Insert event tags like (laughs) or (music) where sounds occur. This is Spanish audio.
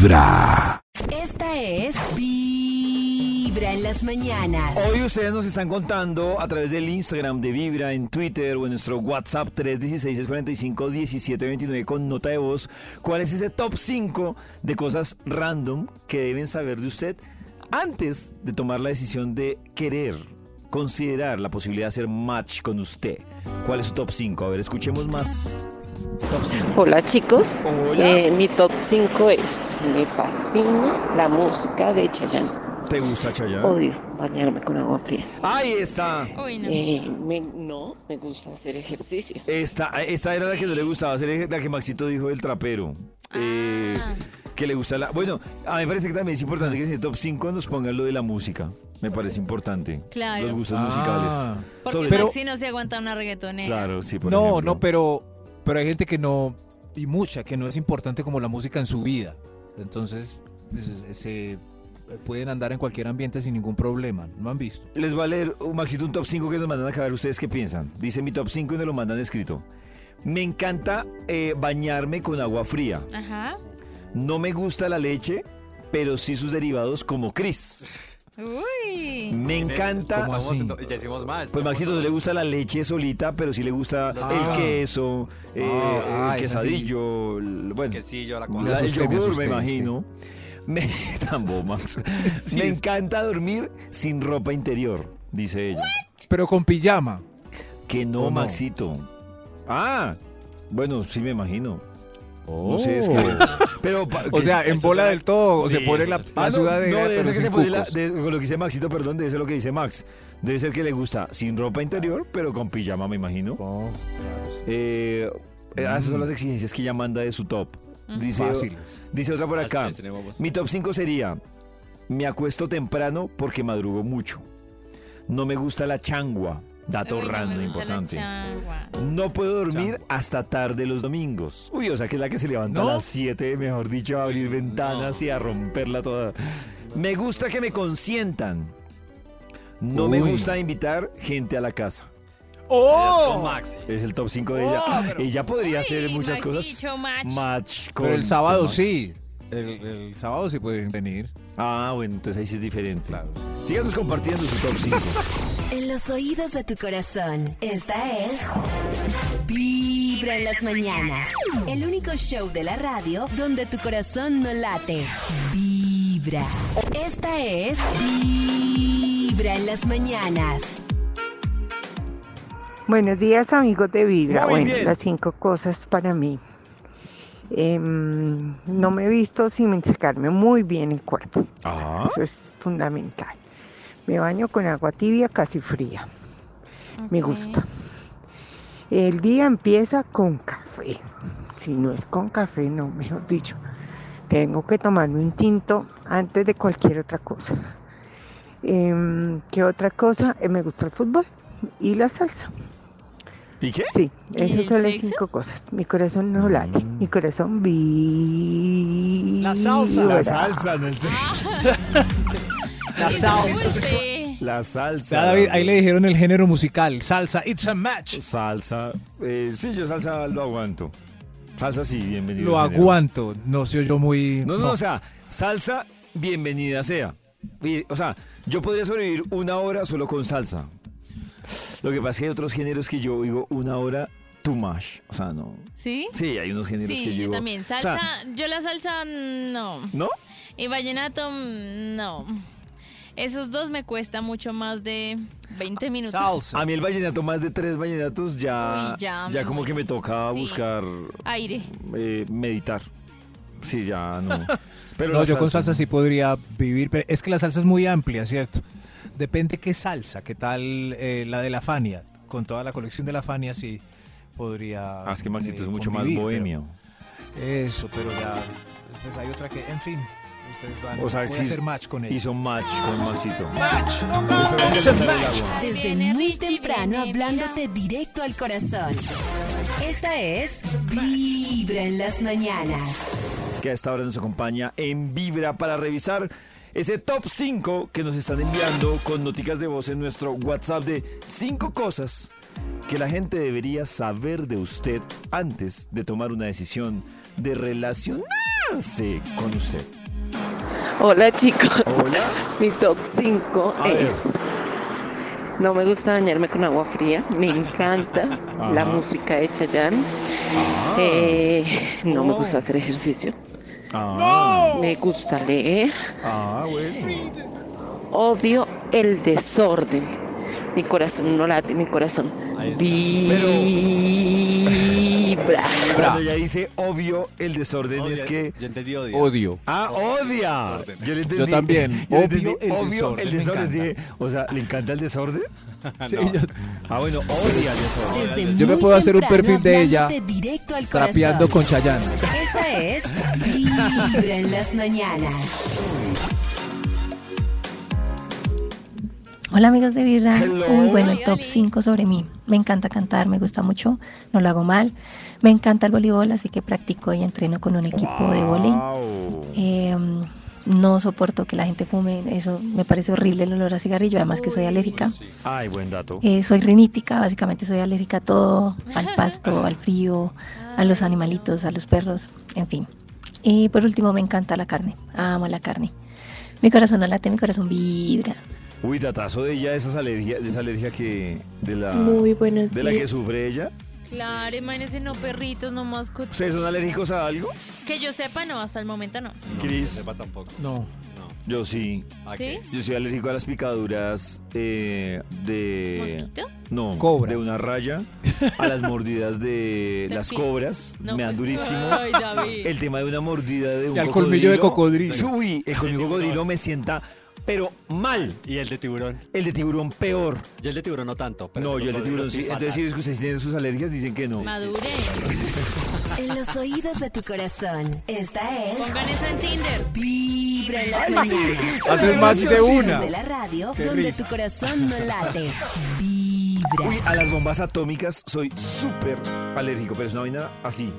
Vibra. Esta es Vibra en las mañanas. Hoy ustedes nos están contando a través del Instagram de Vibra, en Twitter o en nuestro WhatsApp 316-645-1729 con nota de voz, cuál es ese top 5 de cosas random que deben saber de usted antes de tomar la decisión de querer considerar la posibilidad de hacer match con usted. ¿Cuál es su top 5? A ver, escuchemos más. Top 5. Hola chicos, Hola. Eh, mi top 5 es, me fascina la música de Chayanne. ¿Te gusta Chayanne? Odio bañarme con agua fría. Ahí está. Uy, no. Eh, me- no, me gusta hacer ejercicio. Esta, esta era la que no le gustaba hacer, la que Maxito dijo del trapero. Eh, Ah. que le gusta la. Bueno, a mí me parece que también es importante que en el top 5 nos pongan lo de la música. Me parece importante. Claro. Los gustos Ah. musicales. Porque Sobre- Pero- Maxi no se aguanta una reggaetonera. Claro, sí, por No, ejemplo. no, pero, pero hay gente que no, y mucha, que no es importante como la música en su vida. Entonces, se pueden andar en cualquier ambiente sin ningún problema. ¿No han visto? Les va a leer, uh, Maxito, un top 5 que nos mandan acá a ver ustedes qué piensan. Dice mi top 5 y nos lo mandan escrito. Me encanta eh, bañarme con agua fría. Ajá. No me gusta la leche, pero sí sus derivados como Chris. Uy. Me encanta. ¿Cómo así? Ya hicimos más. Pues Maxito no le gusta la leche solita, pero sí le gusta Ah. el queso, eh, Ah, el así. quesadillo, el- bueno, quesillo, la el me yogur, me imagino. (laughs) Me, tan bobo, Max. (laughs) Sí, me es- encanta dormir sin ropa interior, dice ella. Pero con pijama. Que no, ¿O no? Maxito. Ah, bueno, sí me imagino. Oh. No sé, es que... Pero, pa- O sea, en bola será- del todo, Sí, se pone la, la Ah, no, sudadera, no, debe pero ser que sin se pone la- cucos. de- lo que dice Maxito, perdón, debe ser lo que dice Max. Debe ser que le gusta sin ropa interior, pero con pijama, me imagino. Oh, claro, sí. Eh, eh, esas son Mm. las exigencias que ella manda de su top. Dice, Fáciles. dice otra por acá. Mi top 5 sería, me acuesto temprano porque madrugo mucho. No me gusta la changua, dato Uy, no me random importante. No puedo dormir Changua. hasta tarde los domingos. Uy, o sea que es la que se levanta ¿No? a las 7, mejor dicho, a abrir ventanas y a romperla toda. Me gusta que me consientan. No me gusta invitar gente a la casa. Maxi. Es el top 5 de ella. Ella podría hacer muchas cosas. Match con- Pero el sábado sí. El, el sábado sí pueden venir. Ah, bueno, entonces ahí sí es diferente. Claro. Síganos compartiendo su top 5. (laughs) En los oídos de tu corazón, esta es Vibra en las mañanas. El único show de la radio donde tu corazón no late. Vibra. Esta es Vibra en las mañanas. Buenos días amigos de Vibra. Muy bueno, bien. las cinco cosas para mí. Em, no me he visto sin sacarme muy bien el cuerpo. Ajá. Eso es fundamental. Me baño con agua tibia casi fría. Me gusta. El día empieza con café. Si no es con café, no, mejor dicho. Tengo que tomarme un tinto antes de cualquier otra cosa. Em, ¿Qué otra cosa? Eh, me gusta el fútbol y la salsa. ¿Y qué? Sí, ¿Y esas el son las cinco cosas. Mi corazón no late, mi corazón vi. La salsa. La salsa, no el (laughs) La salsa. La salsa. Ya, David, ahí le dijeron el género musical. Salsa, it's a match. Salsa. Eh, sí, yo salsa lo aguanto. Salsa sí, bienvenido. Lo aguanto. No se oyó muy. No, no, o sea, salsa, bienvenida sea. O sea, yo podría sobrevivir una hora solo con salsa. Lo que pasa es que hay otros géneros que yo digo una hora too much. O sea, no. ¿Sí? Sí, hay unos géneros Sí, que yo yo digo. también. o sea, Salsa, yo la salsa no. ¿No? Y vallenato mm, no. Esos dos me cuesta mucho más de 20 minutos. Salsa. A mí el vallenato, más de tres vallenatos, ya, Uy, ya, como que me toca Sí. buscar Aire. eh, meditar. Sí, ya no. (laughs) Pero No, yo con salsa sí podría vivir, pero es que la salsa es muy amplia, ¿cierto? Depende qué salsa, qué tal eh, la de la Fania. Con toda la colección de la Fania sí podría. Ah, es que Maxito eh, es mucho más pero- bohemio. Eso, pero ya. Pues hay otra que, en fin, ustedes van O sea, voy sí a hacer match con ella. Hizo match con Maxito. match. Eso es match. Desde muy temprano hablándote directo al corazón. Esta es Vibra en las mañanas. que a esta hora nos acompaña en Vibra para revisar ese top 5 que nos están enviando con noticas de voz en nuestro WhatsApp de 5 cosas que la gente debería saber de usted antes de tomar una decisión de relacionarse con usted. Hola chicos. Hola. Mi top 5 A ver. es. No me gusta bañarme con agua fría. Me encanta (laughs) la música de Chayanne. Eh, no me gusta hacer ejercicio. Ah, Me gusta leer. ah, bueno. Odio el desorden. Mi corazón no late, mi corazón Ahí está. Vibra. Cuando ella dice obvio, el desorden es que. Yo entendí odio. Odio. Ah, odia. Desorden. Yo, le entendí, Yo también. yo Obvio entendí, el obvio desorden, el desorden. dije, o sea, ¿le encanta el desorden? (laughs) Sí, No. yo- Ah, bueno, odia el desorden. Desde Yo me puedo hacer un perfil de ella directo al corazón. trapeando con Chayanne. Esta es Vibra en las mañanas. Hola amigos de Vibra. Hello. Uy, bueno, el top oli. 5 sobre mí. Me encanta cantar, me gusta mucho, no lo hago mal. Me encanta el voleibol, así que practico y entreno con un equipo de voleibol. Eh, no soporto que la gente fume, eso me parece horrible el olor a cigarrillo, además que soy alérgica. Ay, buen dato. Eh, soy rinítica, básicamente soy alérgica a todo, al (laughs) pasto, al frío, a los animalitos, a los perros, en fin. Y por último me encanta la carne, amo la carne. Mi corazón no late, mi corazón vibra. Uy, datazo de ella, esas alergias, de esa alergia que. de la. Muy buenos de la que sufre ella. Claro, imagínense, no perritos, no mascotas. ¿Ustedes son alérgicos a algo? Que yo sepa, no, hasta el momento no. No, Chris. no sepa tampoco. No. No. Yo sí. ¿A. Yo soy alérgico a las picaduras eh, de. ¿Mosquito? No, Cobra. de una raya, a las mordidas de (laughs) las Serpiente. cobras, No, me dan pues, durísimo. Ay, David. El tema de una mordida de un Y al colmillo de cocodrilo. Uy, el colmillo de cocodrilo me sienta, pero mal. Y el de tiburón. El de tiburón peor. Yo el de tiburón no tanto. Pero No, yo el de tiburón sí. Entonces, si ustedes tienen sus alergias, dicen que no. Madure. (laughs) En los oídos de tu corazón, esta es Pongan eso en Tinder. Vibra en las mañanas. Haces más de una. de la radio Qué donde risa. tu corazón no late. Vibra. Uy, a las bombas atómicas soy súper alérgico, pero es una vaina así.